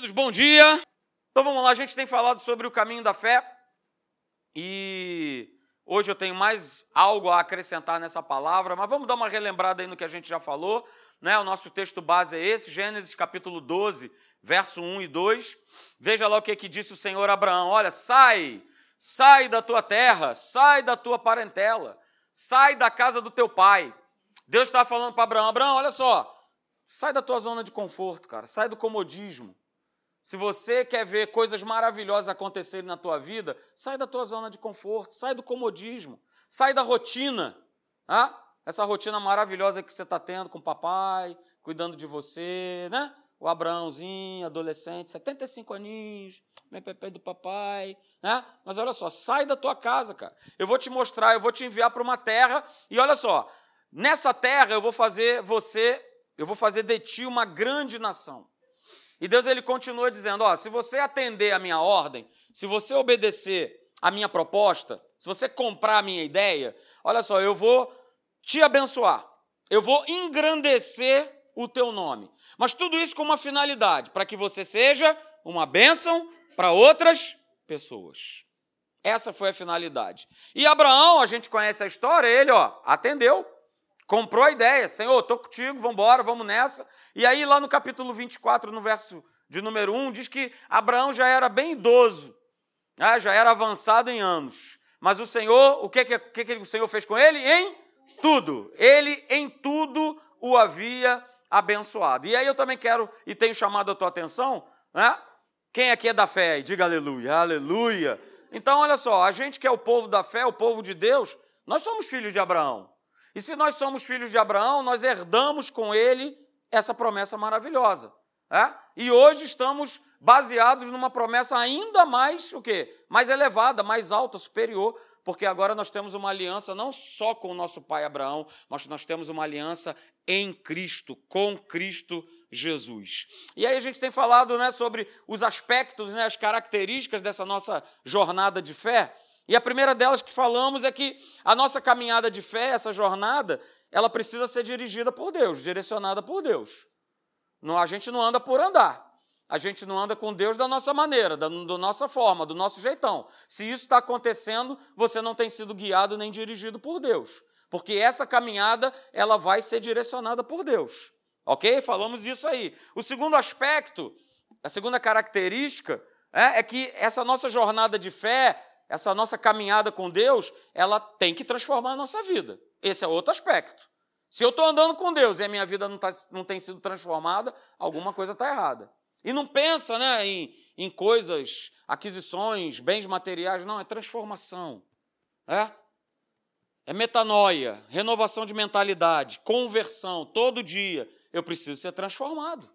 Queridos, bom dia. Então vamos lá, a gente tem falado sobre o caminho da fé e hoje eu tenho mais algo a acrescentar nessa palavra, mas vamos dar uma relembrada aí no que a gente já falou, né? O nosso texto base é esse, Gênesis capítulo 12, verso 1 e 2. Veja lá o que, que disse o Senhor a Abraão: Olha, sai, sai da tua terra, sai da tua parentela, sai da casa do teu pai. Deus está falando para Abraão: Abraão, olha só, sai da tua zona de conforto, cara, sai do comodismo. Se você quer ver coisas maravilhosas acontecerem na tua vida, sai da tua zona de conforto, sai do comodismo, sai da rotina. Ah? Essa rotina maravilhosa que você está tendo com o papai, cuidando de você, né? O Abraãozinho, adolescente, 75 aninhos, meu pepe do papai, né? Mas olha só, sai da tua casa, cara. Eu vou te mostrar, eu vou te enviar para uma terra e olha só, nessa terra eu vou fazer você, eu vou fazer de ti uma grande nação. E Deus ele continua dizendo: ó, se você atender a minha ordem, se você obedecer a minha proposta, se você comprar a minha ideia, olha só, eu vou te abençoar, eu vou engrandecer o teu nome. Mas tudo isso com uma finalidade, para que você seja uma bênção para outras pessoas. Essa foi a finalidade. E Abraão, a gente conhece a história, ele, ó, atendeu. Comprou a ideia, Senhor, estou contigo, vamos embora, vamos nessa. E aí, lá no capítulo 24, no verso de número 1, diz que Abraão já era bem idoso, né? já era avançado em anos. Mas o Senhor, o que, que, que, o Senhor fez com ele? Em tudo. Ele em tudo o havia abençoado. E aí eu também quero, e tenho chamado a tua atenção, né? Quem aqui é da fé? Diga aleluia, aleluia. Então, olha só, a gente que é o povo da fé, o povo de Deus, nós somos filhos de Abraão. E se nós somos filhos de Abraão, nós herdamos com ele essa promessa maravilhosa. É? E hoje estamos baseados numa promessa ainda mais o quê? Mais elevada, mais alta, superior, porque agora nós temos uma aliança não só com o nosso pai Abraão, mas nós temos uma aliança em Cristo, com Cristo Jesus. E aí a gente tem falado né, sobre os aspectos, né, as características dessa nossa jornada de fé. E a primeira delas que falamos é que a nossa caminhada de fé, essa jornada, ela precisa ser dirigida por Deus, direcionada por Deus. Não, a gente não anda por andar. A gente não anda com Deus da nossa maneira, da, da nossa forma, do nosso jeitão. Se isso está acontecendo, você não tem sido guiado nem dirigido por Deus. Porque essa caminhada, ela vai ser direcionada por Deus. Ok? Falamos isso aí. O segundo aspecto, a segunda característica, é, é que essa nossa jornada de fé, essa nossa caminhada com Deus, ela tem que transformar a nossa vida. Esse é outro aspecto. Se eu estou andando com Deus e a minha vida não, tá, não tem sido transformada, alguma coisa está errada. E não pensa né, em, em coisas, aquisições, bens materiais, não, é transformação. É? É metanoia, renovação de mentalidade, conversão, todo dia. Eu preciso ser transformado.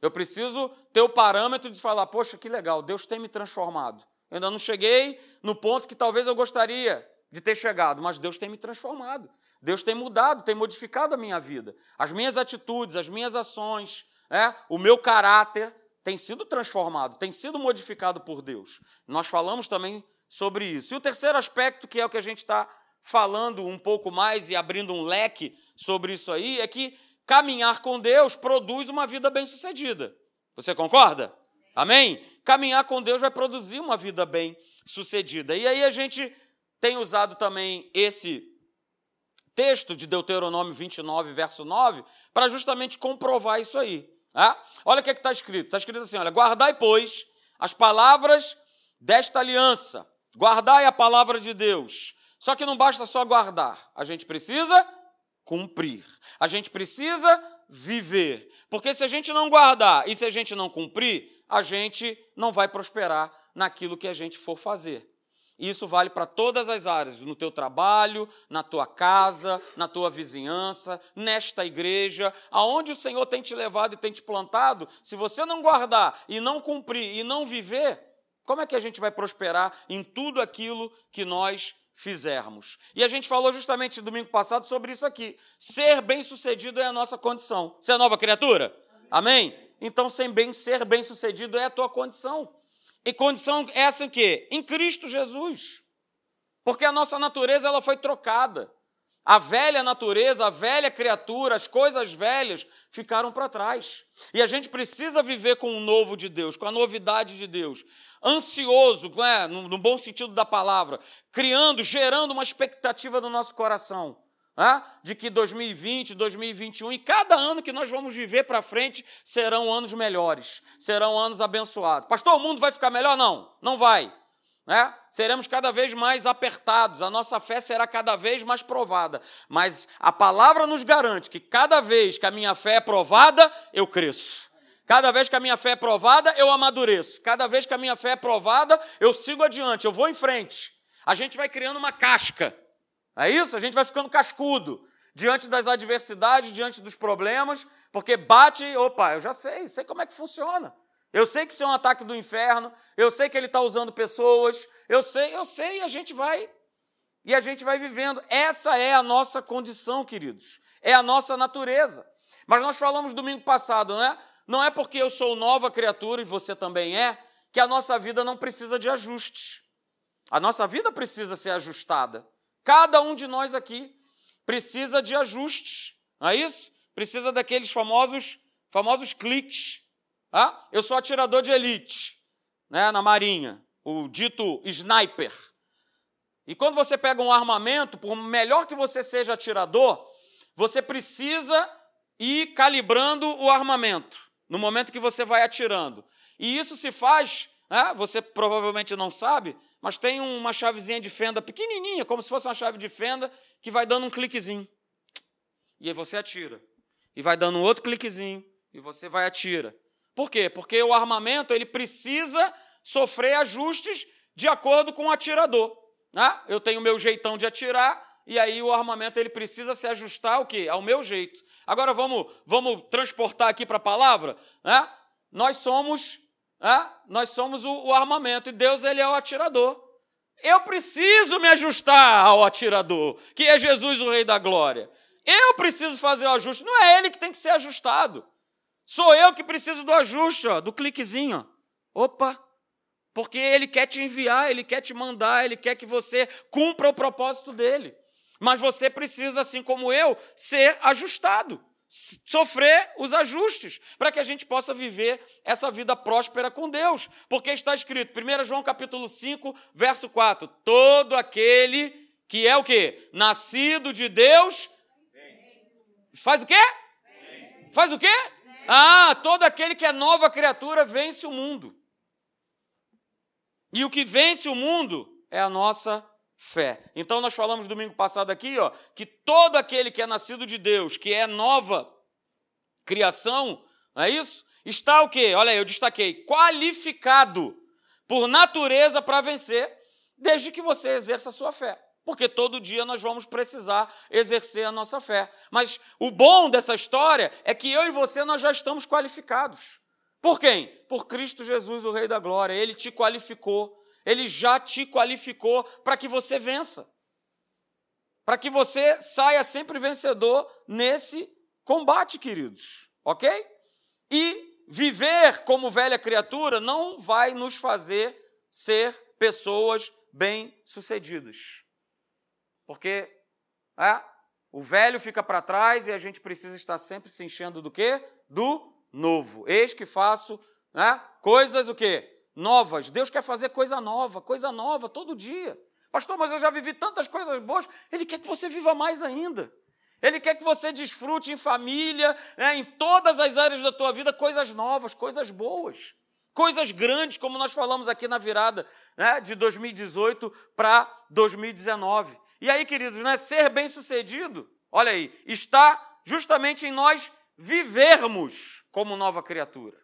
Eu preciso ter o parâmetro de falar: poxa, que legal, Deus tem me transformado. Eu ainda não cheguei no ponto que talvez eu gostaria de ter chegado, mas Deus tem me transformado. Deus tem mudado, tem modificado a minha vida. As minhas atitudes, as minhas ações, é, o meu caráter tem sido transformado, tem sido modificado por Deus. Nós falamos também sobre isso. E o terceiro aspecto, que é o que a gente está falando um pouco mais e abrindo um leque sobre isso aí, é que caminhar com Deus produz uma vida bem-sucedida. Você concorda? Amém? Caminhar com Deus vai produzir uma vida bem sucedida. E aí a gente tem usado também esse texto de Deuteronômio 29, verso 9, para justamente comprovar isso aí. Tá? Olha o que é está escrito. Está escrito assim: olha, guardai, pois, as palavras desta aliança. Guardai a palavra de Deus. Só que não basta só guardar, a gente precisa cumprir. A gente precisa viver. Porque se a gente não guardar e se a gente não cumprir, a gente não vai prosperar naquilo que a gente for fazer. Isso vale para todas as áreas, no teu trabalho, na tua casa, na tua vizinhança, nesta igreja, aonde o Senhor tem te levado e tem te plantado, se você não guardar e não cumprir e não viver, como é que a gente vai prosperar em tudo aquilo que nós fizermos? E a gente falou justamente domingo passado sobre isso aqui. Ser bem-sucedido é a nossa condição. Você é nova criatura? Amém? Então, sem bem ser bem-sucedido é a tua condição. E condição essa em quê? Em Cristo Jesus. Porque a nossa natureza ela foi trocada. A velha natureza, a velha criatura, as coisas velhas ficaram para trás. E a gente precisa viver com o novo de Deus, com a novidade de Deus. Ansioso, é? no, no bom sentido da palavra, criando, gerando uma expectativa no nosso coração. De que 2020, 2021 e cada ano que nós vamos viver para frente serão anos melhores, serão anos abençoados. Pastor, o mundo vai ficar melhor? Não, não vai né? seremos cada vez mais apertados, a nossa fé será cada vez mais provada. Mas a palavra nos garante que cada vez que a minha fé é provada, eu cresço. Cada vez que a minha fé é provada, eu amadureço. Cada vez que a minha fé é provada, eu sigo adiante, eu vou em frente. A gente vai criando uma casca. É isso? A gente vai ficando cascudo diante das adversidades, diante dos problemas, porque bate, opa, eu já sei, sei como é que funciona. Eu sei que isso é um ataque do inferno, eu sei que ele está usando pessoas, eu sei, eu sei, e a gente vai. E a gente vai vivendo. Essa é a nossa condição, queridos. É a nossa natureza. Mas nós falamos domingo passado, não é? Não é porque eu sou nova criatura e você também é, que a nossa vida não precisa de ajustes. A nossa vida precisa ser ajustada. Cada um de nós aqui precisa de ajustes, não é isso? Precisa daqueles famosos, famosos cliques ah, eu sou atirador de elite né, na Marinha, o dito sniper. E quando você pega um armamento, por melhor que você seja atirador, você precisa ir calibrando o armamento no momento que você vai atirando. E isso se faz, né, você provavelmente não sabe, mas tem uma chavezinha de fenda pequenininha, como se fosse uma chave de fenda, que vai dando um cliquezinho. E aí você atira. E vai dando um outro cliquezinho. E você vai atira. Por quê? Porque o armamento ele precisa sofrer ajustes de acordo com o atirador. Né? Eu tenho o meu jeitão de atirar, e aí o armamento ele precisa se ajustar ao quê? Ao meu jeito. Agora vamos, vamos transportar aqui para a palavra. Né? Nós somos, nós somos o, o armamento e Deus ele é o atirador. Eu preciso me ajustar ao atirador, que é Jesus, o Rei da Glória. Eu preciso fazer o ajuste, não é ele que tem que ser ajustado. Sou eu que preciso do ajuste, ó, do cliquezinho. Opa! Porque ele quer te enviar, ele quer te mandar, ele quer que você cumpra o propósito dele. Mas você precisa, assim como eu, ser ajustado, sofrer os ajustes, para que a gente possa viver essa vida próspera com Deus. Porque está escrito, 1 João capítulo 5, verso 4: todo aquele que é o quê? Nascido de Deus. Faz o quê? Faz o quê? Ah, todo aquele que é nova criatura vence o mundo. E o que vence o mundo é a nossa fé. Então nós falamos domingo passado aqui, ó, que todo aquele que é nascido de Deus, que é nova criação, não é isso? Está o quê? Olha aí, eu destaquei, qualificado por natureza para vencer, desde que você exerça a sua fé porque todo dia nós vamos precisar exercer a nossa fé. Mas o bom dessa história é que eu e você nós já estamos qualificados. Por quem? Por Cristo Jesus, o Rei da Glória. Ele te qualificou. Ele já te qualificou para que você vença. Para que você saia sempre vencedor nesse combate, queridos. OK? E viver como velha criatura não vai nos fazer ser pessoas bem-sucedidas. Porque é, o velho fica para trás e a gente precisa estar sempre se enchendo do quê? Do novo. Eis que faço né, coisas o quê? Novas. Deus quer fazer coisa nova, coisa nova todo dia. Pastor, mas eu já vivi tantas coisas boas. Ele quer que você viva mais ainda. Ele quer que você desfrute em família, né, em todas as áreas da tua vida, coisas novas, coisas boas. Coisas grandes, como nós falamos aqui na virada né, de 2018 para 2019. E aí, queridos, né, ser bem-sucedido, olha aí, está justamente em nós vivermos como nova criatura.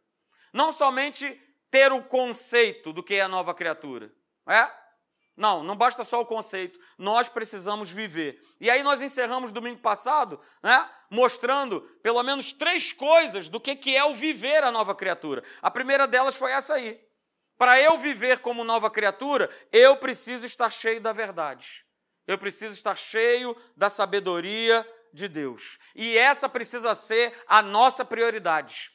Não somente ter o conceito do que é a nova criatura. É? Não, não basta só o conceito, nós precisamos viver. E aí nós encerramos domingo passado, né, mostrando pelo menos três coisas do que, que é o viver a nova criatura. A primeira delas foi essa aí. Para eu viver como nova criatura, eu preciso estar cheio da verdade. Eu preciso estar cheio da sabedoria de Deus. E essa precisa ser a nossa prioridade.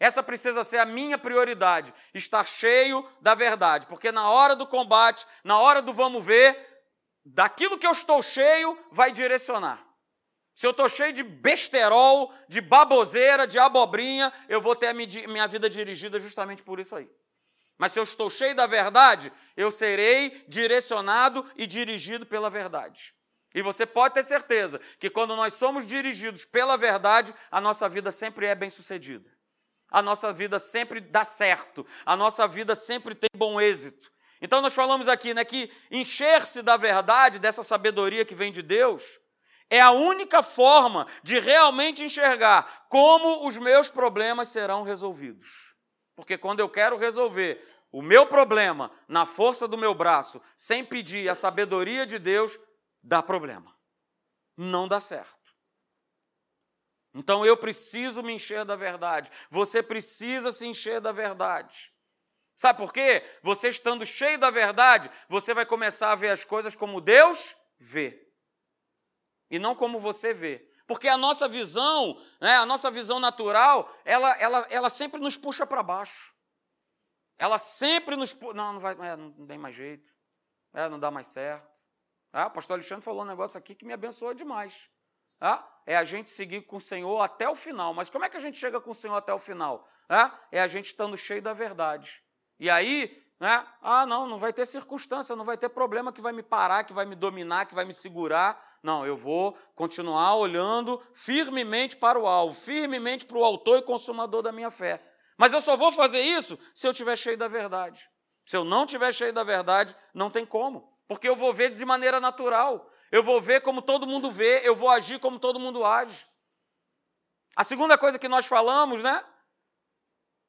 Essa precisa ser a minha prioridade, estar cheio da verdade, porque na hora do combate, na hora do vamos ver, daquilo que eu estou cheio vai direcionar. Se eu estou cheio de besterol, de baboseira, de abobrinha, eu vou ter a minha vida dirigida justamente por isso aí. Mas se eu estou cheio da verdade, eu serei direcionado e dirigido pela verdade. E você pode ter certeza que quando nós somos dirigidos pela verdade, a nossa vida sempre é bem-sucedida. A nossa vida sempre dá certo, a nossa vida sempre tem bom êxito. Então nós falamos aqui, né, que encher-se da verdade, dessa sabedoria que vem de Deus, é a única forma de realmente enxergar como os meus problemas serão resolvidos. Porque quando eu quero resolver o meu problema na força do meu braço, sem pedir a sabedoria de Deus, dá problema. Não dá certo. Então eu preciso me encher da verdade. Você precisa se encher da verdade. Sabe por quê? Você estando cheio da verdade, você vai começar a ver as coisas como Deus vê e não como você vê. Porque a nossa visão, né, a nossa visão natural, ela, ela, ela sempre nos puxa para baixo. Ela sempre nos puxa. Não, não, vai, é, não tem mais jeito. É, não dá mais certo. Ah, o pastor Alexandre falou um negócio aqui que me abençoou demais. É a gente seguir com o Senhor até o final. Mas como é que a gente chega com o Senhor até o final? É a gente estando cheio da verdade. E aí, né? Ah, não, não vai ter circunstância, não vai ter problema que vai me parar, que vai me dominar, que vai me segurar. Não, eu vou continuar olhando firmemente para o alvo, firmemente para o autor e consumador da minha fé. Mas eu só vou fazer isso se eu estiver cheio da verdade. Se eu não estiver cheio da verdade, não tem como, porque eu vou ver de maneira natural. Eu vou ver como todo mundo vê, eu vou agir como todo mundo age. A segunda coisa que nós falamos, né?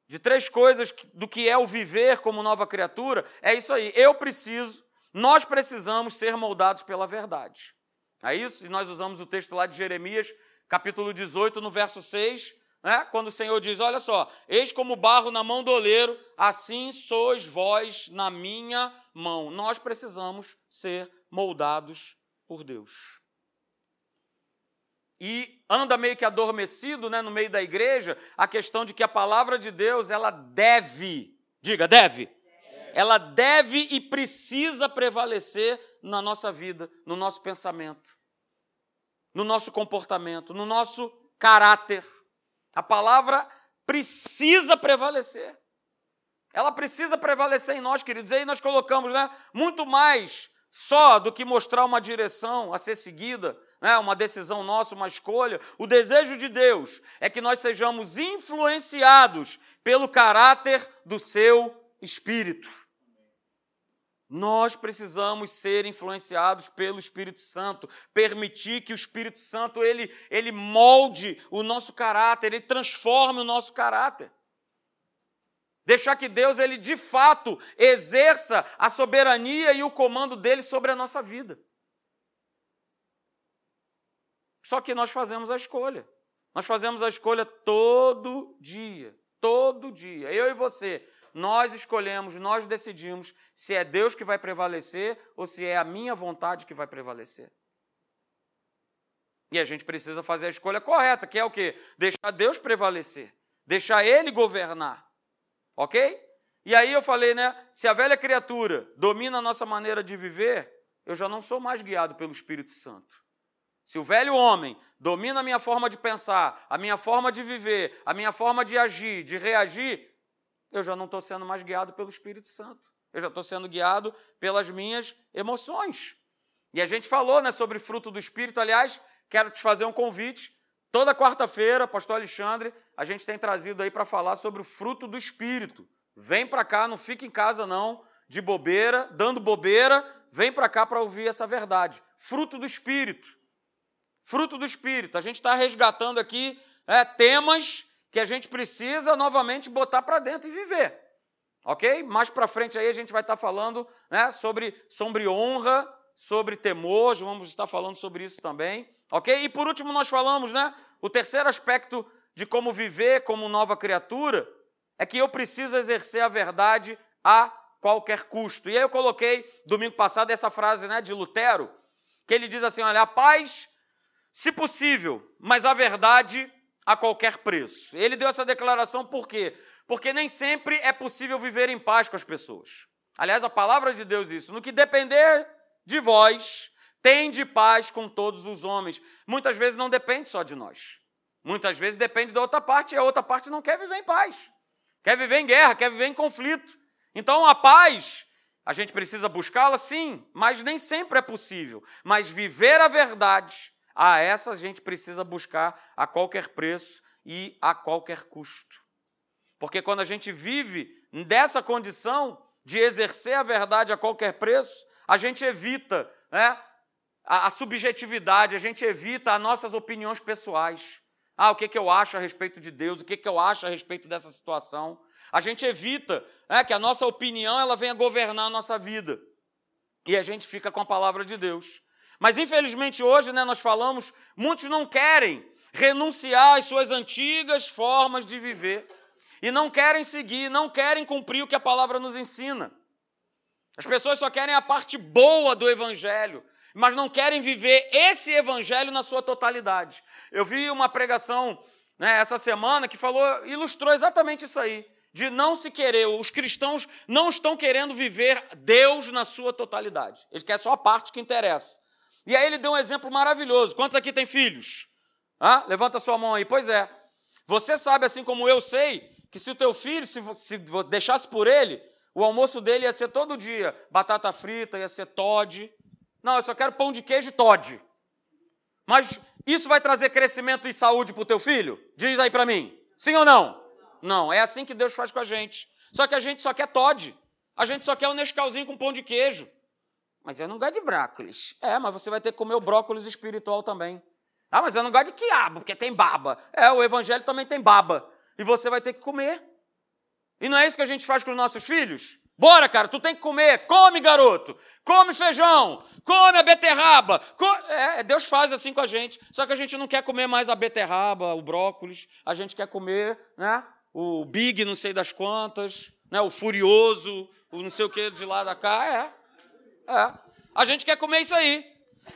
de três coisas do que é o viver como nova criatura, é isso aí. Eu preciso, nós precisamos ser moldados pela verdade. É isso? E nós usamos o texto lá de Jeremias, capítulo 18, no verso 6, né? quando o Senhor diz: Olha só, eis como barro na mão do oleiro, assim sois vós na minha mão. Nós precisamos ser moldados por Deus e anda meio que adormecido né, no meio da igreja a questão de que a palavra de Deus ela deve, diga, deve, ela deve e precisa prevalecer na nossa vida, no nosso pensamento, no nosso comportamento, no nosso caráter. A palavra precisa prevalecer. Ela precisa prevalecer em nós, queridos. E aí nós colocamos né, muito mais só do que mostrar uma direção a ser seguida, né, uma decisão nossa, uma escolha. O desejo de Deus é que nós sejamos influenciados pelo caráter do seu Espírito. Nós precisamos ser influenciados pelo Espírito Santo, permitir que o Espírito Santo ele, ele molde o nosso caráter, ele transforme o nosso caráter. Deixar que Deus, ele de fato exerça a soberania e o comando dele sobre a nossa vida. Só que nós fazemos a escolha. Nós fazemos a escolha todo dia, todo dia. Eu e você, nós escolhemos, nós decidimos se é Deus que vai prevalecer ou se é a minha vontade que vai prevalecer. E a gente precisa fazer a escolha correta, que é o quê? Deixar Deus prevalecer, deixar Ele governar. Ok? E aí eu falei, né? Se a velha criatura domina a nossa maneira de viver, eu já não sou mais guiado pelo Espírito Santo. Se o velho homem domina a minha forma de pensar, a minha forma de viver, a minha forma de agir, de reagir, eu já não estou sendo mais guiado pelo Espírito Santo. Eu já estou sendo guiado pelas minhas emoções. E a gente falou né, sobre fruto do Espírito. Aliás, quero te fazer um convite. Toda quarta-feira, pastor Alexandre, a gente tem trazido aí para falar sobre o fruto do Espírito. Vem para cá, não fica em casa não, de bobeira, dando bobeira, vem para cá para ouvir essa verdade. Fruto do Espírito. Fruto do Espírito. A gente está resgatando aqui é, temas que a gente precisa novamente botar para dentro e viver. Ok? Mais para frente aí a gente vai estar tá falando né, sobre, sobre honra, sobre temor, vamos estar falando sobre isso também, ok? E por último, nós falamos, né? O terceiro aspecto de como viver como nova criatura é que eu preciso exercer a verdade a qualquer custo. E aí eu coloquei domingo passado essa frase né, de Lutero, que ele diz assim: olha, a paz, se possível, mas a verdade a qualquer preço. Ele deu essa declaração por quê? Porque nem sempre é possível viver em paz com as pessoas. Aliás, a palavra de Deus isso. No que depender de vós tem de paz com todos os homens. Muitas vezes não depende só de nós. Muitas vezes depende da outra parte e a outra parte não quer viver em paz. Quer viver em guerra, quer viver em conflito. Então a paz, a gente precisa buscá-la sim, mas nem sempre é possível. Mas viver a verdade, a essa a gente precisa buscar a qualquer preço e a qualquer custo. Porque quando a gente vive dessa condição de exercer a verdade a qualquer preço, a gente evita né, a, a subjetividade, a gente evita as nossas opiniões pessoais. Ah, o que, que eu acho a respeito de Deus, o que, que eu acho a respeito dessa situação. A gente evita né, que a nossa opinião ela venha governar a nossa vida. E a gente fica com a palavra de Deus. Mas infelizmente hoje né, nós falamos, muitos não querem renunciar às suas antigas formas de viver. E não querem seguir, não querem cumprir o que a palavra nos ensina. As pessoas só querem a parte boa do Evangelho, mas não querem viver esse evangelho na sua totalidade. Eu vi uma pregação né, essa semana que falou, ilustrou exatamente isso aí. De não se querer, os cristãos não estão querendo viver Deus na sua totalidade. Eles querem só a parte que interessa. E aí ele deu um exemplo maravilhoso. Quantos aqui têm filhos? Ah, levanta sua mão aí. Pois é. Você sabe, assim como eu sei, que se o teu filho, se, se deixasse por ele, o almoço dele ia ser todo dia batata frita, ia ser Todd, não, eu só quero pão de queijo Todd. Mas isso vai trazer crescimento e saúde para o teu filho? Diz aí para mim. Sim ou não? Não, é assim que Deus faz com a gente. Só que a gente só quer Todd. A gente só quer um Nescauzinho com pão de queijo. Mas eu não gosto de brócolis. É, mas você vai ter que comer o brócolis espiritual também. Ah, mas eu não gosto de quiabo, porque tem baba. É, o evangelho também tem baba. E você vai ter que comer. E não é isso que a gente faz com os nossos filhos? Bora, cara, tu tem que comer. Come, garoto. Come feijão. Come a beterraba. É, Deus faz assim com a gente. Só que a gente não quer comer mais a beterraba, o brócolis. A gente quer comer, né? O big, não sei das quantas, né? O furioso, o não sei o que de lá da cá. É. É. A gente quer comer isso aí.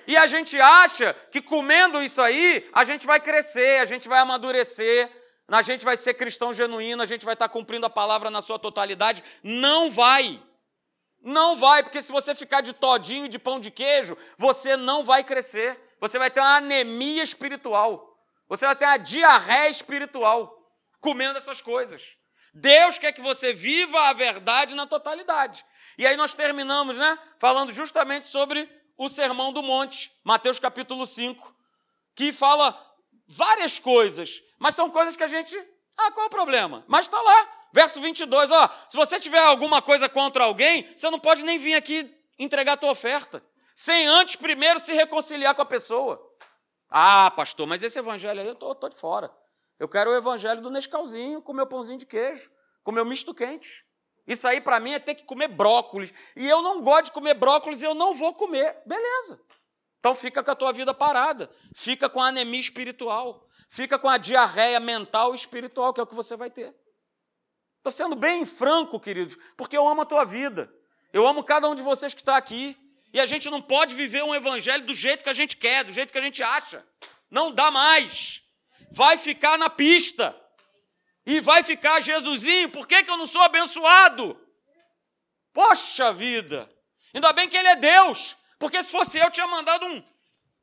E a gente acha que comendo isso aí, a gente vai crescer, a gente vai amadurecer, a gente vai ser cristão genuíno, a gente vai estar cumprindo a palavra na sua totalidade. Não vai. Não vai, porque se você ficar de todinho e de pão de queijo, você não vai crescer. Você vai ter uma anemia espiritual. Você vai ter uma diarreia espiritual comendo essas coisas. Deus quer que você viva a verdade na totalidade. E aí nós terminamos, né, falando justamente sobre o Sermão do Monte, Mateus capítulo 5, que fala várias coisas, mas são coisas que a gente. Ah, qual o problema? Mas está lá, verso 22, ó. Se você tiver alguma coisa contra alguém, você não pode nem vir aqui entregar a tua oferta, sem antes primeiro se reconciliar com a pessoa. Ah, pastor, mas esse evangelho aí eu tô, tô de fora. Eu quero o evangelho do Nescauzinho com meu pãozinho de queijo, com meu misto quente. Isso aí para mim é ter que comer brócolis. E eu não gosto de comer brócolis e eu não vou comer. Beleza. Então fica com a tua vida parada, fica com a anemia espiritual, fica com a diarreia mental e espiritual, que é o que você vai ter. Estou sendo bem franco, queridos, porque eu amo a tua vida. Eu amo cada um de vocês que está aqui. E a gente não pode viver um evangelho do jeito que a gente quer, do jeito que a gente acha. Não dá mais. Vai ficar na pista. E vai ficar Jesusinho, por que, que eu não sou abençoado? Poxa vida! Ainda bem que Ele é Deus. Porque se fosse eu, tinha mandado um,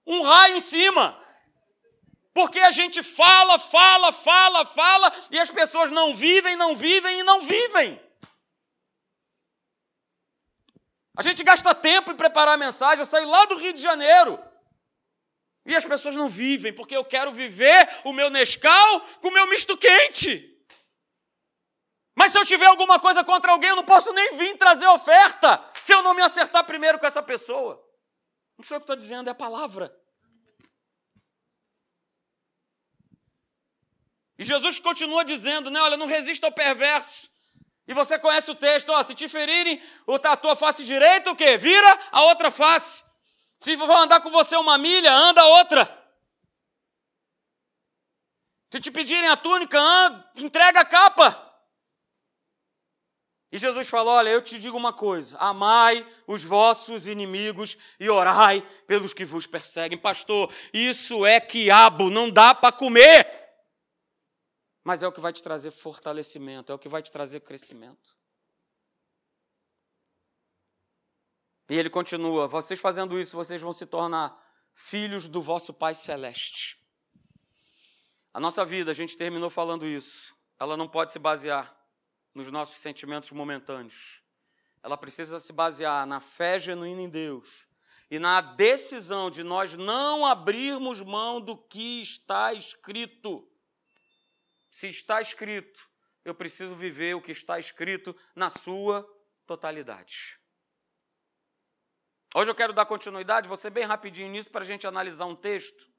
um raio em cima. Porque a gente fala, fala, fala, fala, e as pessoas não vivem, não vivem e não vivem. A gente gasta tempo em preparar a mensagem, eu saí lá do Rio de Janeiro. E as pessoas não vivem, porque eu quero viver o meu Nescau com o meu misto quente. Mas se eu tiver alguma coisa contra alguém, eu não posso nem vir trazer oferta se eu não me acertar primeiro com essa pessoa. Não sou eu que estou dizendo, é a palavra. E Jesus continua dizendo, né? Olha, não resista ao perverso. E você conhece o texto, ó, se te ferirem a tua face direita, o quê? Vira a outra face. Se vão andar com você uma milha, anda a outra. Se te pedirem a túnica, anda, entrega a capa. E Jesus falou: Olha, eu te digo uma coisa: amai os vossos inimigos e orai pelos que vos perseguem. Pastor, isso é quiabo, não dá para comer. Mas é o que vai te trazer fortalecimento, é o que vai te trazer crescimento. E ele continua: vocês fazendo isso, vocês vão se tornar filhos do vosso Pai Celeste. A nossa vida, a gente terminou falando isso, ela não pode se basear nos nossos sentimentos momentâneos. Ela precisa se basear na fé genuína em Deus e na decisão de nós não abrirmos mão do que está escrito. Se está escrito, eu preciso viver o que está escrito na sua totalidade. Hoje eu quero dar continuidade, ser bem rapidinho nisso para a gente analisar um texto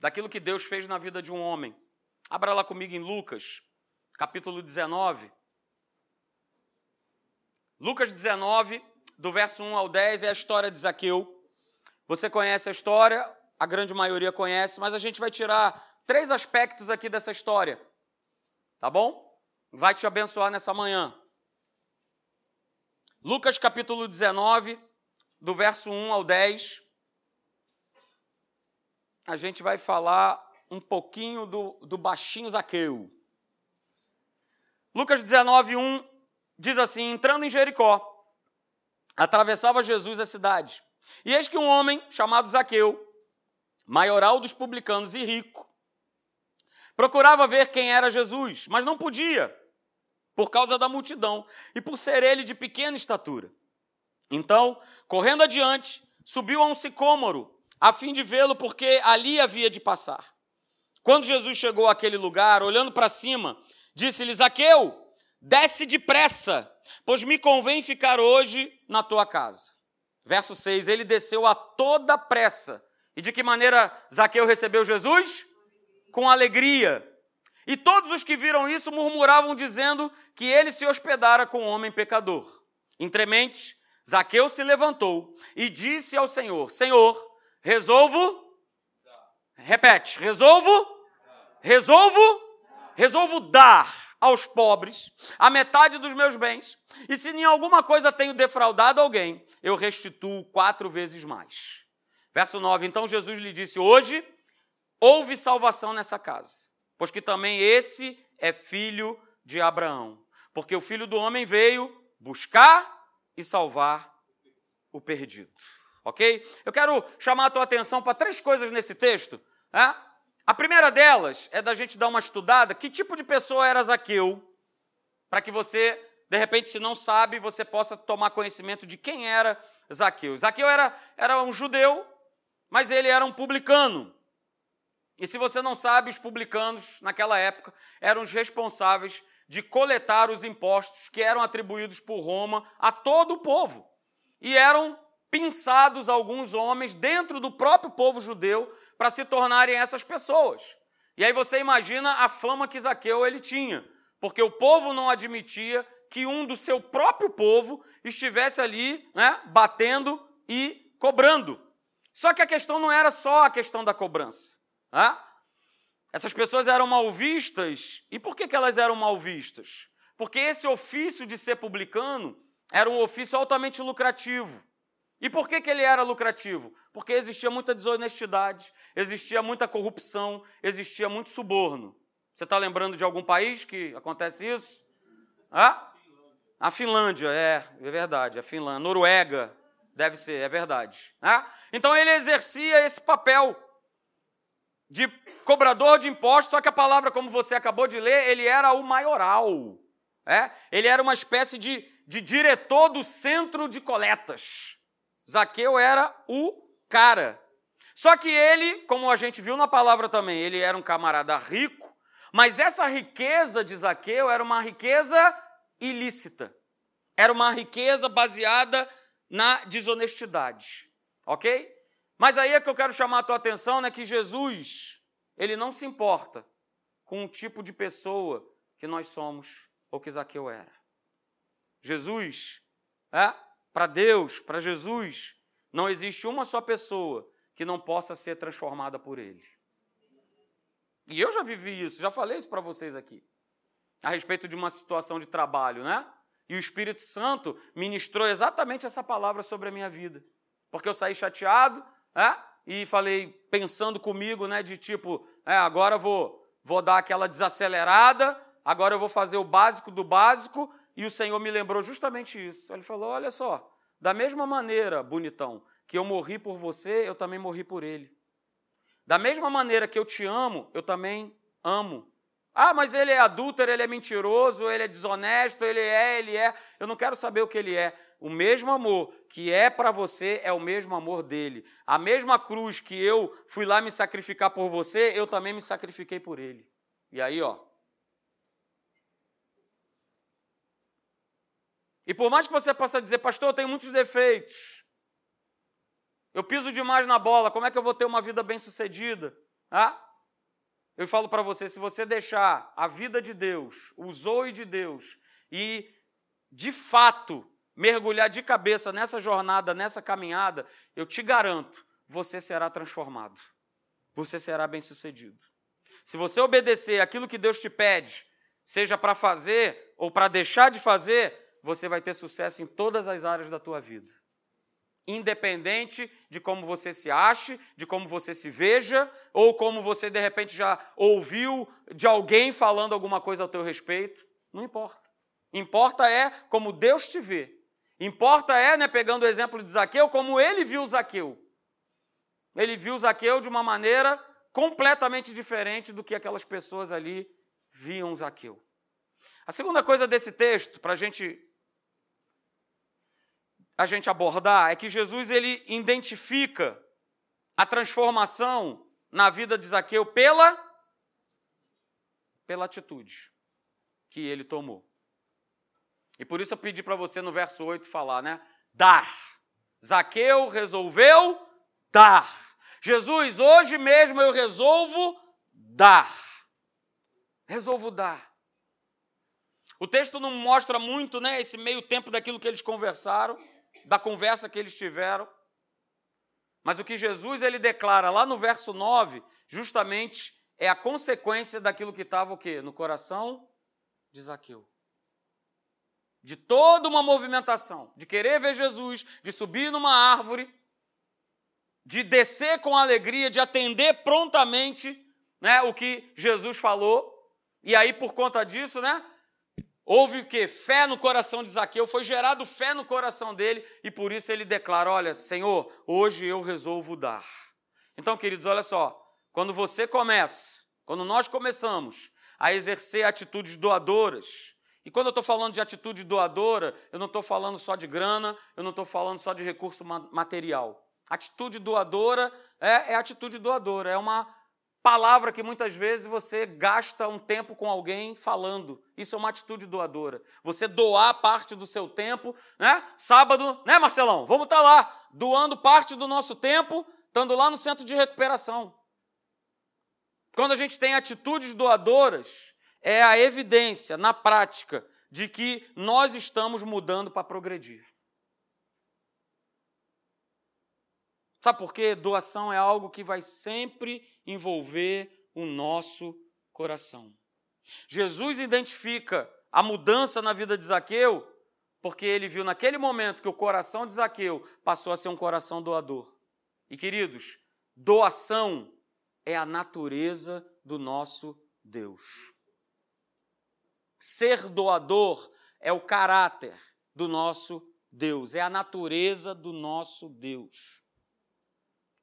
daquilo que Deus fez na vida de um homem. Abra lá comigo em Lucas, capítulo 19. Lucas 19, do verso 1 ao 10, é a história de Zaqueu. Você conhece a história, a grande maioria conhece, mas a gente vai tirar três aspectos aqui dessa história. Tá bom? Vai te abençoar nessa manhã. Lucas capítulo 19, do verso 1 ao 10, a gente vai falar um pouquinho do, do baixinho Zaqueu. Lucas 19, 1 diz assim: entrando em Jericó, atravessava Jesus a cidade. E eis que um homem chamado Zaqueu, maioral dos publicanos e rico, procurava ver quem era Jesus, mas não podia, por causa da multidão e por ser ele de pequena estatura. Então, correndo adiante, subiu a um sicômoro, a fim de vê-lo, porque ali havia de passar. Quando Jesus chegou àquele lugar, olhando para cima, disse-lhe: Zaqueu, desce depressa, pois me convém ficar hoje na tua casa. Verso 6: Ele desceu a toda pressa. E de que maneira Zaqueu recebeu Jesus? Com alegria. E todos os que viram isso murmuravam, dizendo que ele se hospedara com um homem pecador. Entremente, Zaqueu se levantou e disse ao Senhor: Senhor, resolvo. Repete, resolvo. Resolvo. Resolvo dar aos pobres a metade dos meus bens. E se em alguma coisa tenho defraudado alguém, eu restituo quatro vezes mais. Verso 9: Então Jesus lhe disse: Hoje houve salvação nessa casa, pois que também esse é filho de Abraão. Porque o filho do homem veio buscar e salvar o perdido. Ok? Eu quero chamar a tua atenção para três coisas nesse texto. Né? A primeira delas é da gente dar uma estudada. Que tipo de pessoa era Zaqueu? Para que você, de repente, se não sabe, você possa tomar conhecimento de quem era Zaqueu. Zaqueu era, era um judeu, mas ele era um publicano. E se você não sabe, os publicanos, naquela época, eram os responsáveis de coletar os impostos que eram atribuídos por Roma a todo o povo. E eram pinçados alguns homens dentro do próprio povo judeu para se tornarem essas pessoas. E aí você imagina a fama que Zaqueu ele tinha, porque o povo não admitia que um do seu próprio povo estivesse ali, né, batendo e cobrando. Só que a questão não era só a questão da cobrança. Né? Essas pessoas eram mal vistas. E por que, que elas eram mal vistas? Porque esse ofício de ser publicano era um ofício altamente lucrativo. E por que, que ele era lucrativo? Porque existia muita desonestidade, existia muita corrupção, existia muito suborno. Você está lembrando de algum país que acontece isso? Ah? A Finlândia, é, é verdade, a Finlândia. Noruega, deve ser, é verdade. Ah? Então ele exercia esse papel de cobrador de impostos, só que a palavra, como você acabou de ler, ele era o maioral. É? Ele era uma espécie de, de diretor do centro de coletas. Zaqueu era o cara. Só que ele, como a gente viu na palavra também, ele era um camarada rico, mas essa riqueza de Zaqueu era uma riqueza ilícita. Era uma riqueza baseada na desonestidade. Ok? Mas aí é que eu quero chamar a tua atenção, né, que Jesus, ele não se importa com o tipo de pessoa que nós somos ou que Zaqueu era. Jesus, é, para Deus, para Jesus, não existe uma só pessoa que não possa ser transformada por ele. E eu já vivi isso, já falei isso para vocês aqui, a respeito de uma situação de trabalho, né? E o Espírito Santo ministrou exatamente essa palavra sobre a minha vida. Porque eu saí chateado, é? e falei, pensando comigo, né, de tipo, é, agora vou, vou dar aquela desacelerada, agora eu vou fazer o básico do básico, e o Senhor me lembrou justamente isso. Ele falou: olha só, da mesma maneira, bonitão, que eu morri por você, eu também morri por ele. Da mesma maneira que eu te amo, eu também amo. Ah, mas ele é adúltero, ele é mentiroso, ele é desonesto, ele é, ele é. Eu não quero saber o que ele é. O mesmo amor que é para você é o mesmo amor dele. A mesma cruz que eu fui lá me sacrificar por você, eu também me sacrifiquei por ele. E aí, ó. E por mais que você possa dizer, pastor, eu tenho muitos defeitos. Eu piso demais na bola, como é que eu vou ter uma vida bem-sucedida? Ah? Eu falo para você, se você deixar a vida de Deus, o zoe de Deus, e de fato mergulhar de cabeça nessa jornada, nessa caminhada, eu te garanto, você será transformado. Você será bem-sucedido. Se você obedecer aquilo que Deus te pede, seja para fazer ou para deixar de fazer, você vai ter sucesso em todas as áreas da tua vida. Independente de como você se ache, de como você se veja, ou como você de repente já ouviu de alguém falando alguma coisa ao teu respeito, não importa. Importa é como Deus te vê Importa é, né, pegando o exemplo de Zaqueu, como ele viu Zaqueu. Ele viu Zaqueu de uma maneira completamente diferente do que aquelas pessoas ali viam Zaqueu. A segunda coisa desse texto, para a gente a gente abordar, é que Jesus ele identifica a transformação na vida de Zaqueu pela pela atitude que ele tomou. E por isso eu pedi para você no verso 8 falar, né? Dar. Zaqueu resolveu dar. Jesus, hoje mesmo eu resolvo dar. Resolvo dar. O texto não mostra muito, né, esse meio tempo daquilo que eles conversaram, da conversa que eles tiveram. Mas o que Jesus ele declara lá no verso 9, justamente é a consequência daquilo que estava o quê? No coração de Zaqueu de toda uma movimentação, de querer ver Jesus, de subir numa árvore, de descer com alegria, de atender prontamente né, o que Jesus falou. E aí, por conta disso, né, houve o que? Fé no coração de Zaqueu, foi gerado fé no coração dele, e por isso ele declara: Olha, Senhor, hoje eu resolvo dar. Então, queridos, olha só, quando você começa, quando nós começamos a exercer atitudes doadoras, e quando eu estou falando de atitude doadora, eu não estou falando só de grana, eu não estou falando só de recurso material. Atitude doadora é, é atitude doadora, é uma palavra que muitas vezes você gasta um tempo com alguém falando. Isso é uma atitude doadora. Você doar parte do seu tempo, né? Sábado, né, Marcelão? Vamos estar tá lá, doando parte do nosso tempo, estando lá no centro de recuperação. Quando a gente tem atitudes doadoras, é a evidência, na prática, de que nós estamos mudando para progredir. Sabe por quê? Doação é algo que vai sempre envolver o nosso coração. Jesus identifica a mudança na vida de Zaqueu porque ele viu naquele momento que o coração de Zaqueu passou a ser um coração doador. E queridos, doação é a natureza do nosso Deus. Ser doador é o caráter do nosso Deus, é a natureza do nosso Deus.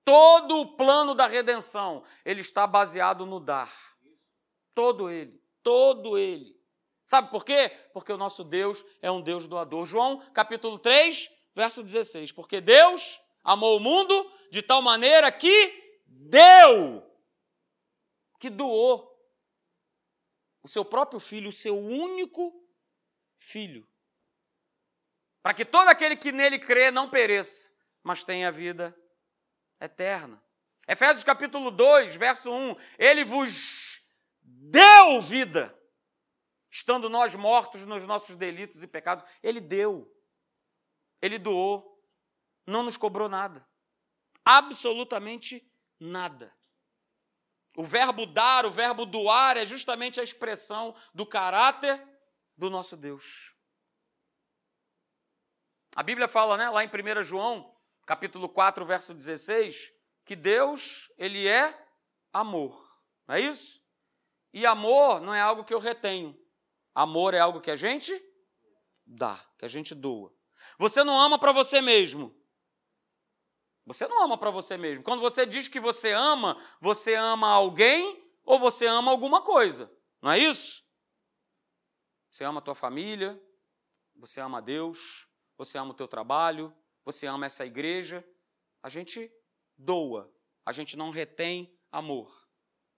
Todo o plano da redenção, ele está baseado no dar. Todo ele, todo ele. Sabe por quê? Porque o nosso Deus é um Deus doador. João, capítulo 3, verso 16. Porque Deus amou o mundo de tal maneira que deu, que doou o seu próprio filho, o seu único filho, para que todo aquele que nele crê não pereça, mas tenha vida eterna. Efésios capítulo 2, verso 1, ele vos deu vida, estando nós mortos nos nossos delitos e pecados, ele deu, ele doou, não nos cobrou nada, absolutamente nada. O verbo dar, o verbo doar é justamente a expressão do caráter do nosso Deus. A Bíblia fala, né, lá em 1 João, capítulo 4, verso 16, que Deus, ele é amor. Não é isso? E amor não é algo que eu retenho. Amor é algo que a gente dá, que a gente doa. Você não ama para você mesmo. Você não ama para você mesmo. Quando você diz que você ama, você ama alguém ou você ama alguma coisa. Não é isso? Você ama a tua família, você ama Deus, você ama o teu trabalho, você ama essa igreja. A gente doa, a gente não retém amor.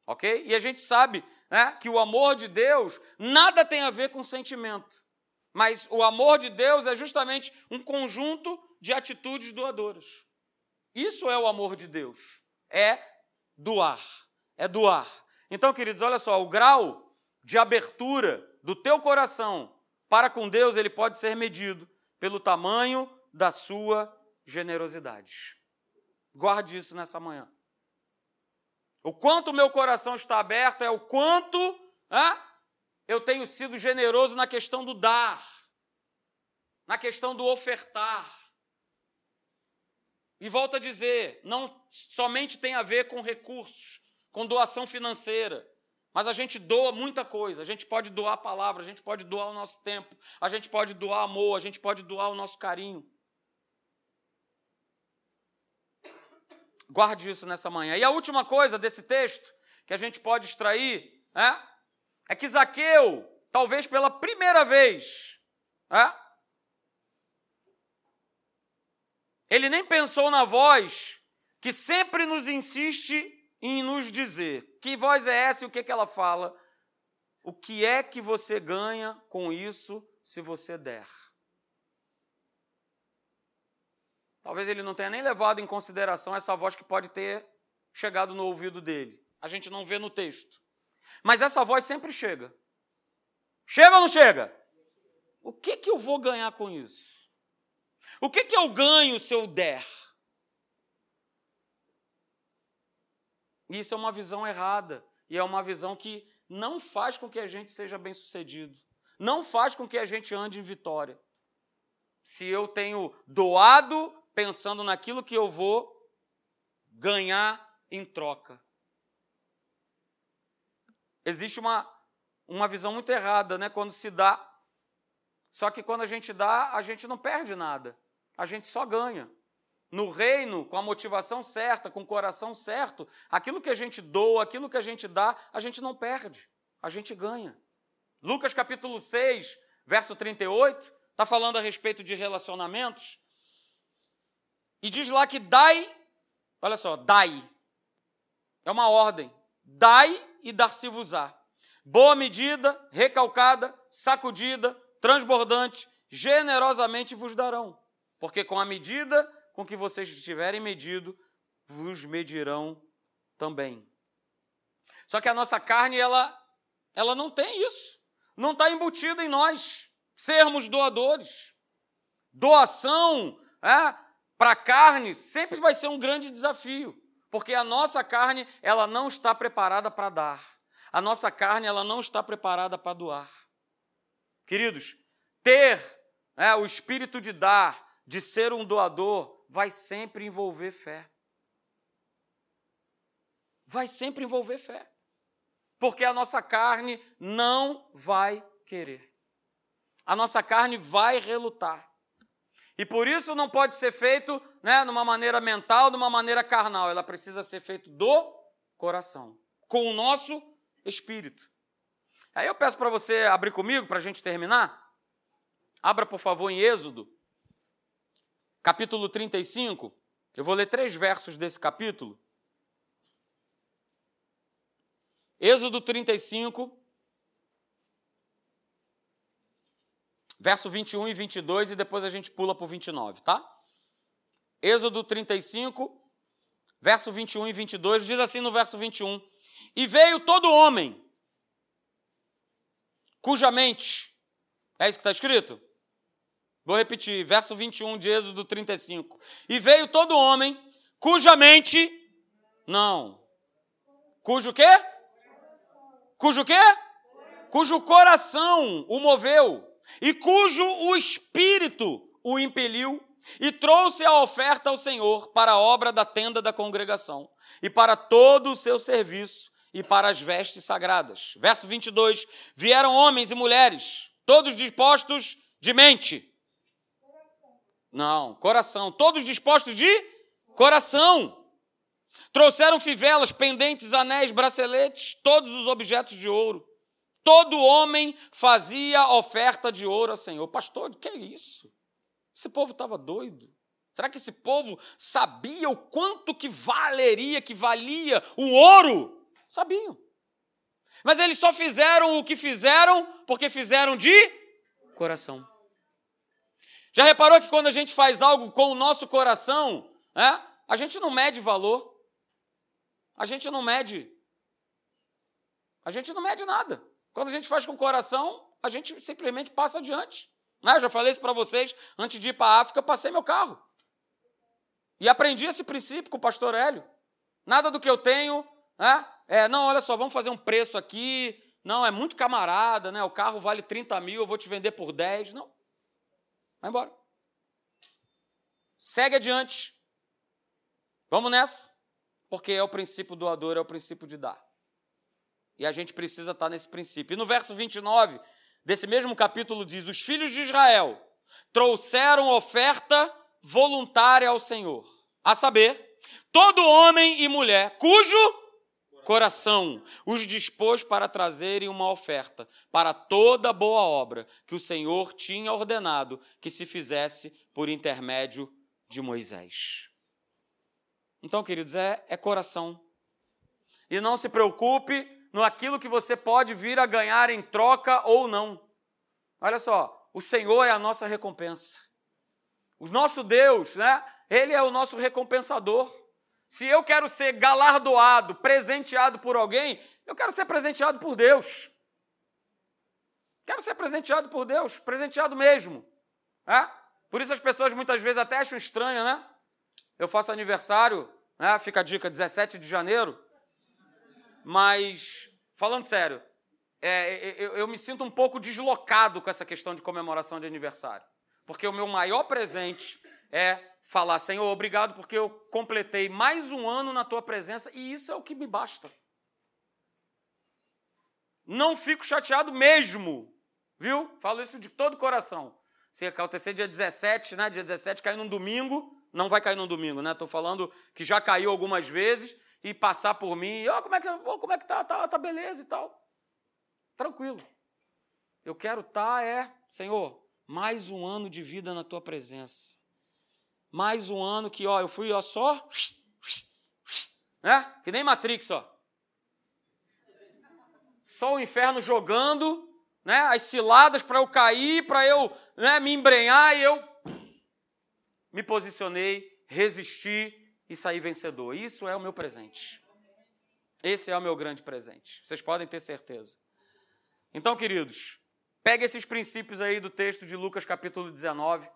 Ok? E a gente sabe né, que o amor de Deus nada tem a ver com sentimento. Mas o amor de Deus é justamente um conjunto de atitudes doadoras. Isso é o amor de Deus. É doar. É doar. Então, queridos, olha só, o grau de abertura do teu coração para com Deus, ele pode ser medido pelo tamanho da sua generosidade. Guarde isso nessa manhã. O quanto o meu coração está aberto é o quanto eu tenho sido generoso na questão do dar, na questão do ofertar. E volto a dizer, não somente tem a ver com recursos, com doação financeira, mas a gente doa muita coisa. A gente pode doar a palavra, a gente pode doar o nosso tempo, a gente pode doar amor, a gente pode doar o nosso carinho. Guarde isso nessa manhã. E a última coisa desse texto que a gente pode extrair é, é que Zaqueu, talvez pela primeira vez, é, Ele nem pensou na voz que sempre nos insiste em nos dizer. Que voz é essa e o que, é que ela fala? O que é que você ganha com isso se você der? Talvez ele não tenha nem levado em consideração essa voz que pode ter chegado no ouvido dele. A gente não vê no texto. Mas essa voz sempre chega. Chega ou não chega? O que, que eu vou ganhar com isso? O que, que eu ganho se eu der? Isso é uma visão errada e é uma visão que não faz com que a gente seja bem-sucedido, não faz com que a gente ande em vitória. Se eu tenho doado pensando naquilo que eu vou ganhar em troca. Existe uma, uma visão muito errada, né? Quando se dá. Só que quando a gente dá, a gente não perde nada a gente só ganha. No reino, com a motivação certa, com o coração certo, aquilo que a gente doa, aquilo que a gente dá, a gente não perde, a gente ganha. Lucas capítulo 6, verso 38, está falando a respeito de relacionamentos. E diz lá que dai, olha só, dai. É uma ordem. Dai e dar-se-vos-á. Boa medida, recalcada, sacudida, transbordante, generosamente vos darão porque com a medida com que vocês estiverem medido, vos medirão também. Só que a nossa carne, ela, ela não tem isso. Não está embutida em nós sermos doadores. Doação é, para a carne sempre vai ser um grande desafio, porque a nossa carne ela não está preparada para dar. A nossa carne ela não está preparada para doar. Queridos, ter é, o espírito de dar, de ser um doador vai sempre envolver fé. Vai sempre envolver fé. Porque a nossa carne não vai querer. A nossa carne vai relutar. E por isso não pode ser feito né, numa maneira mental, de uma maneira carnal. Ela precisa ser feito do coração, com o nosso espírito. Aí eu peço para você abrir comigo para a gente terminar. Abra, por favor, em Êxodo, capítulo 35. Eu vou ler três versos desse capítulo. Êxodo 35, verso 21 e 22, e depois a gente pula para o 29, tá? Êxodo 35, verso 21 e 22, diz assim no verso 21: E veio todo homem, cuja mente, é isso que está escrito? Vou repetir, verso 21 de Êxodo 35. E veio todo homem cuja mente não. Cujo quê? Cujo quê? Cujo coração o moveu e cujo o espírito o impeliu e trouxe a oferta ao Senhor para a obra da tenda da congregação e para todo o seu serviço e para as vestes sagradas. Verso 22. Vieram homens e mulheres, todos dispostos de mente Não, coração. Todos dispostos de coração. Trouxeram fivelas, pendentes, anéis, braceletes, todos os objetos de ouro. Todo homem fazia oferta de ouro ao Senhor. Pastor, que é isso? Esse povo estava doido. Será que esse povo sabia o quanto que valeria, que valia o ouro? Sabiam. Mas eles só fizeram o que fizeram porque fizeram de coração. Já reparou que quando a gente faz algo com o nosso coração, é, a gente não mede valor. A gente não mede. A gente não mede nada. Quando a gente faz com o coração, a gente simplesmente passa adiante. Né? Eu já falei isso para vocês, antes de ir para a África, passei meu carro. E aprendi esse princípio com o pastor Hélio. Nada do que eu tenho, né? é, não, olha só, vamos fazer um preço aqui. Não, é muito camarada, né? O carro vale 30 mil, eu vou te vender por 10. Não. Vai embora. Segue adiante. Vamos nessa. Porque é o princípio doador, é o princípio de dar. E a gente precisa estar nesse princípio. E no verso 29 desse mesmo capítulo diz: Os filhos de Israel trouxeram oferta voluntária ao Senhor, a saber, todo homem e mulher cujo coração os dispôs para trazerem uma oferta para toda boa obra que o Senhor tinha ordenado que se fizesse por intermédio de Moisés. Então, queridos, é, é coração. E não se preocupe no aquilo que você pode vir a ganhar em troca ou não. Olha só, o Senhor é a nossa recompensa. O nosso Deus, né? Ele é o nosso recompensador. Se eu quero ser galardoado, presenteado por alguém, eu quero ser presenteado por Deus. Quero ser presenteado por Deus, presenteado mesmo. É? Por isso as pessoas muitas vezes até acham estranho, né? Eu faço aniversário, né? fica a dica, 17 de janeiro. Mas, falando sério, é, eu, eu me sinto um pouco deslocado com essa questão de comemoração de aniversário. Porque o meu maior presente é falar, Senhor, obrigado porque eu completei mais um ano na tua presença e isso é o que me basta. Não fico chateado mesmo, viu? Falo isso de todo o coração. Se acontecer dia 17, né? Dia 17 cair num domingo, não vai cair num domingo, né? Estou falando que já caiu algumas vezes e passar por mim, ó, oh, como é que, oh, como é que tá, tá, tá beleza e tal. Tranquilo. Eu quero estar, tá, é, Senhor, mais um ano de vida na tua presença. Mais um ano que, ó, eu fui, ó, só, né? Que nem Matrix, ó. Só o inferno jogando, né? As ciladas para eu cair, para eu, né, me embrenhar e eu me posicionei, resisti e sair vencedor. Isso é o meu presente. Esse é o meu grande presente. Vocês podem ter certeza. Então, queridos, pegue esses princípios aí do texto de Lucas capítulo 19,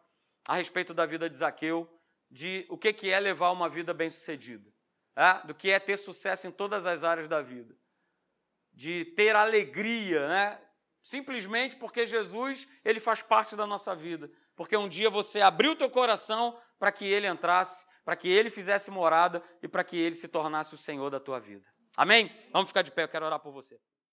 a respeito da vida de Zaqueu, de o que é levar uma vida bem-sucedida, é? do que é ter sucesso em todas as áreas da vida, de ter alegria, né? simplesmente porque Jesus ele faz parte da nossa vida, porque um dia você abriu teu coração para que ele entrasse para que ele fizesse morada e para que ele se tornasse o Senhor da tua vida. Amém? Vamos ficar de pé, eu quero orar por você.